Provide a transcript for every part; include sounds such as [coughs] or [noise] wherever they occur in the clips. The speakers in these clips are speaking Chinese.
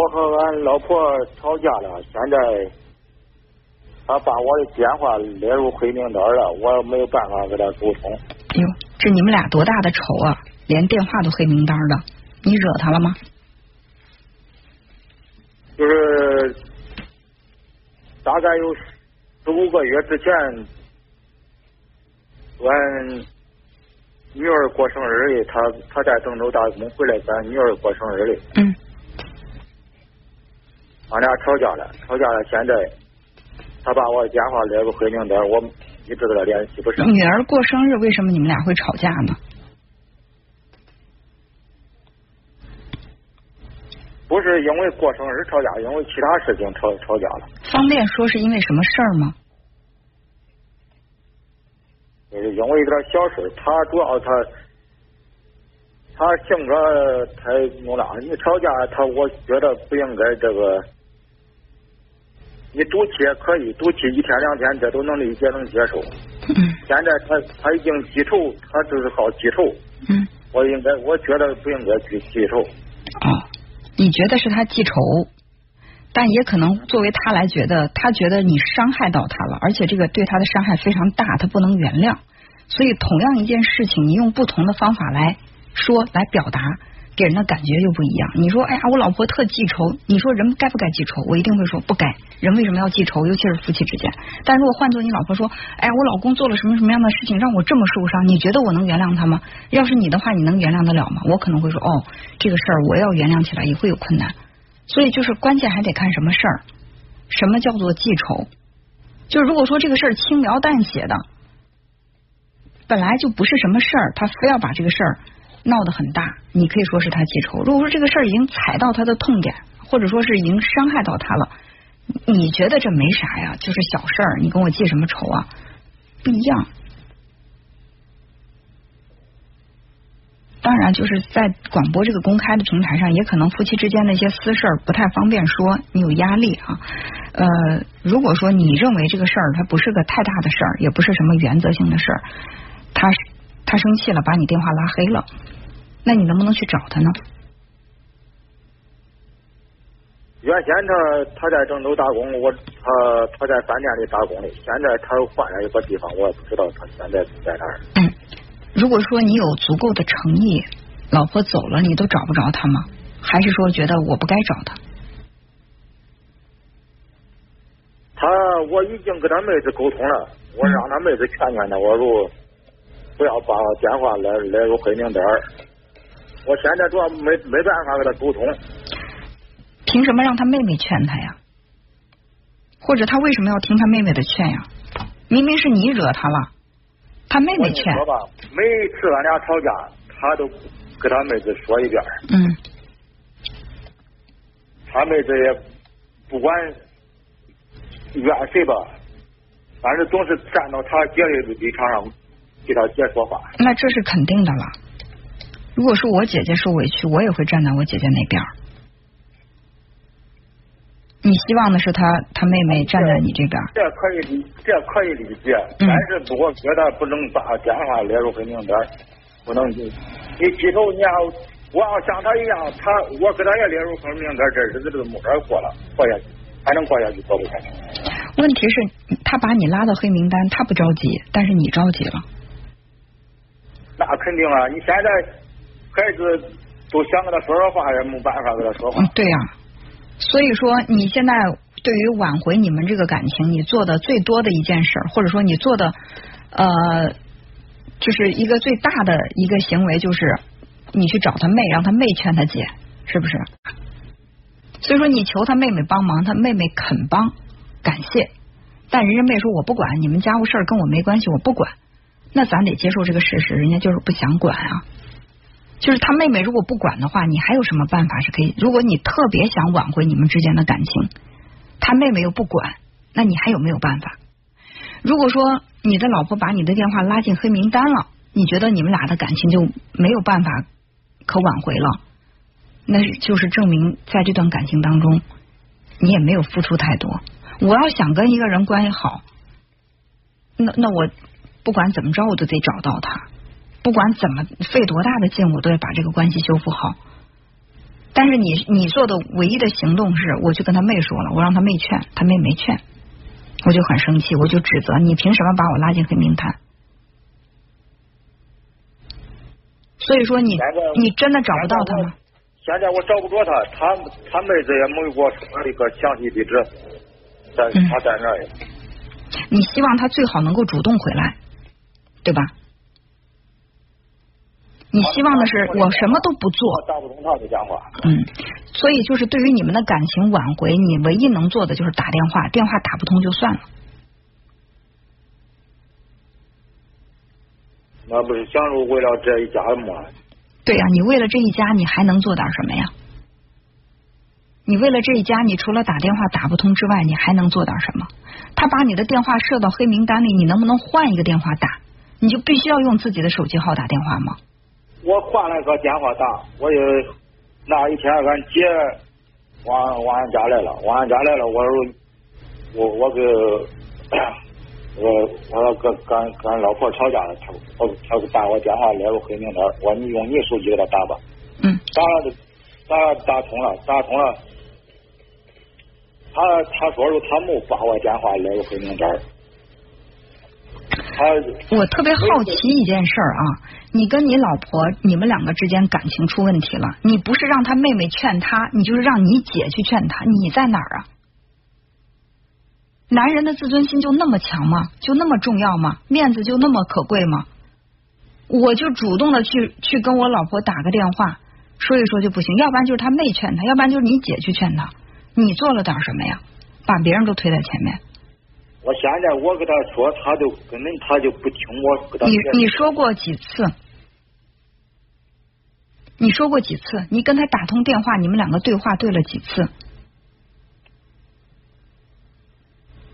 我和俺老婆吵架了，现在他把我的电话列入黑名单了，我没有办法跟他沟通。哟，这你们俩多大的仇啊？连电话都黑名单了，你惹他了吗？就是大概有十五个月之前，俺女儿过生日的，他他在郑州打工回来，咱女儿过生日的。嗯。俺俩吵架了，吵架了，现在他把我电话列入黑名单，我一直跟他联系不上。女儿过生日，为什么你们俩会吵架呢？不是因为过生日吵架，因为其他事情吵吵架了。方便说是因为什么事儿吗？就是因为一点小事，他主要他他性格太木讷，你吵架他，我觉得不应该这个。你赌气也可以，赌气一天两天，这都能理解能接受。嗯。现在他他已经记仇，他就是好记仇。嗯。我应该，我觉得不应该去记仇。哦。你觉得是他记仇，但也可能作为他来觉得，他觉得你伤害到他了，而且这个对他的伤害非常大，他不能原谅。所以同样一件事情，你用不同的方法来说来表达，给人的感觉又不一样。你说，哎呀，我老婆特记仇，你说人该不该记仇？我一定会说不该。人为什么要记仇？尤其是夫妻之间。但如果换做你老婆说，哎，我老公做了什么什么样的事情让我这么受伤，你觉得我能原谅他吗？要是你的话，你能原谅得了吗？我可能会说，哦，这个事儿我要原谅起来也会有困难。所以就是关键还得看什么事儿，什么叫做记仇？就是如果说这个事儿轻描淡写的，本来就不是什么事儿，他非要把这个事儿闹得很大，你可以说是他记仇。如果说这个事儿已经踩到他的痛点，或者说是已经伤害到他了。你觉得这没啥呀？就是小事儿，你跟我记什么仇啊？不一样。当然，就是在广播这个公开的平台上，也可能夫妻之间的一些私事儿不太方便说，你有压力啊。呃，如果说你认为这个事儿它不是个太大的事儿，也不是什么原则性的事儿，他他生气了，把你电话拉黑了，那你能不能去找他呢？原先他他在郑州打工，我他他在饭店里打工的。现在他换了一个地方，我也不知道他现在在哪儿。嗯，如果说你有足够的诚意，老婆走了你都找不着他吗？还是说觉得我不该找他？他我已经跟他妹子沟通了，我让他妹子劝劝他，我说不要把电话来来入黑名单。我现在主要没没办法跟他沟通。凭什么让他妹妹劝他呀？或者他为什么要听他妹妹的劝呀？明明是你惹他了，他妹妹劝。说吧，每次俺俩吵架，他都跟他妹子说一遍。嗯。他妹子也不管怨谁吧，反正总是站到他姐的立场上给他姐说话。那这是肯定的了。如果说我姐姐受委屈，我也会站在我姐姐那边。你希望的是他他妹妹站在你这边，这可以理，这可以理解，但是我觉得不能把电话列入黑名单，不能你你记头，你要我要像他一样，他我给他也列入黑名单，这日子就没法过了，过下去还能过下去，过不下去。问题是，他把你拉到黑名单，他不着急，但是你着急了。那肯定了，你现在孩子都想跟他说说话，也没办法跟他说话。对呀。所以说，你现在对于挽回你们这个感情，你做的最多的一件事，或者说你做的呃，就是一个最大的一个行为，就是你去找他妹，让他妹劝他姐，是不是？所以说，你求他妹妹帮忙，他妹妹肯帮，感谢。但人家妹说我不管，你们家务事儿跟我没关系，我不管。那咱得接受这个事实，人家就是不想管啊。就是他妹妹如果不管的话，你还有什么办法是可以？如果你特别想挽回你们之间的感情，他妹妹又不管，那你还有没有办法？如果说你的老婆把你的电话拉进黑名单了，你觉得你们俩的感情就没有办法可挽回了？那就是证明在这段感情当中，你也没有付出太多。我要想跟一个人关系好，那那我不管怎么着，我都得找到他。不管怎么费多大的劲，我都得把这个关系修复好。但是你你做的唯一的行动是，我去跟他妹说了，我让他妹劝，他妹没劝，我就很生气，我就指责你凭什么把我拉进黑名单？所以说你你真的找不到他吗？现在我找不着他，他他妹子也没给我说一个详细地址，在他在那儿？你希望他最好能够主动回来，对吧？你希望的是我什么都不做，打不通他的电话。嗯，所以就是对于你们的感情挽回，你唯一能做的就是打电话，电话打不通就算了。那不是想着为了这一家吗？对呀，你为了这一家，你还能做点什么呀？你为了这一家，你除了打电话打不通之外，你还能做点什么？他把你的电话设到黑名单里，你能不能换一个电话打？你就必须要用自己的手机号打电话吗？我换了个电话打，我也那一天俺姐往往俺家来了，往俺家来了，我说我我给 [coughs] 我我说跟跟跟俺老婆吵架了，他我他打我电话来个黑名单，我说你用你手机给他打吧，嗯，打了打打通了，打通了，他他说是他没把我电话来个黑名单。我特别好奇一件事儿啊，你跟你老婆你们两个之间感情出问题了，你不是让他妹妹劝他，你就是让你姐去劝他，你在哪儿啊？男人的自尊心就那么强吗？就那么重要吗？面子就那么可贵吗？我就主动的去去跟我老婆打个电话说一说就不行，要不然就是他妹劝他，要不然就是你姐去劝他，你做了点什么呀？把别人都推在前面。我现在我跟他说，他就根本他就不听我跟他。你你说过几次？你说过几次？你跟他打通电话，你们两个对话对了几次？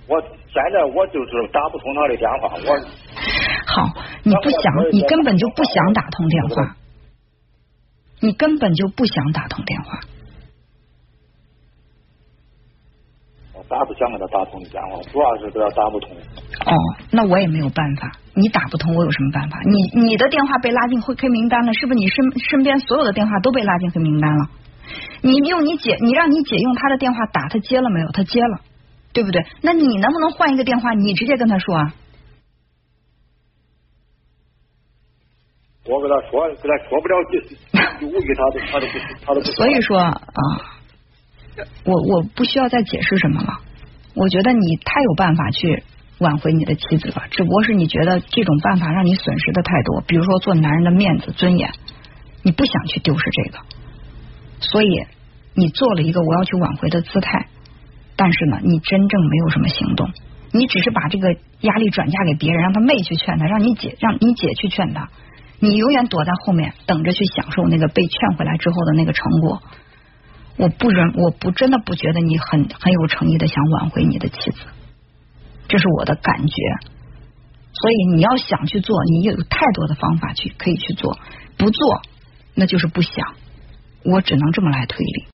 我现在我就是打不通他的电话，我。[laughs] 好，你不想，你根本就不想打通电话，你根本就不想打通电话。打不想给他打通的电话，主要是给他打不通。哦，那我也没有办法。你打不通，我有什么办法？你你的电话被拉进黑黑名单了，是不是？你身身边所有的电话都被拉进黑名单了？你用你姐，你让你姐用她的电话打，她接了没有？她接了，对不对？那你能不能换一个电话？你直接跟她说啊。我跟他说，跟他说不了几几五句，他都他都不他都不。所以说啊。我我不需要再解释什么了。我觉得你太有办法去挽回你的妻子了，只不过是你觉得这种办法让你损失的太多。比如说做男人的面子尊严，你不想去丢失这个，所以你做了一个我要去挽回的姿态，但是呢，你真正没有什么行动，你只是把这个压力转嫁给别人，让他妹去劝他，让你姐让你姐去劝他，你永远躲在后面等着去享受那个被劝回来之后的那个成果。我不忍，我不真的不觉得你很很有诚意的想挽回你的妻子，这是我的感觉。所以你要想去做，你有太多的方法去可以去做，不做那就是不想。我只能这么来推理。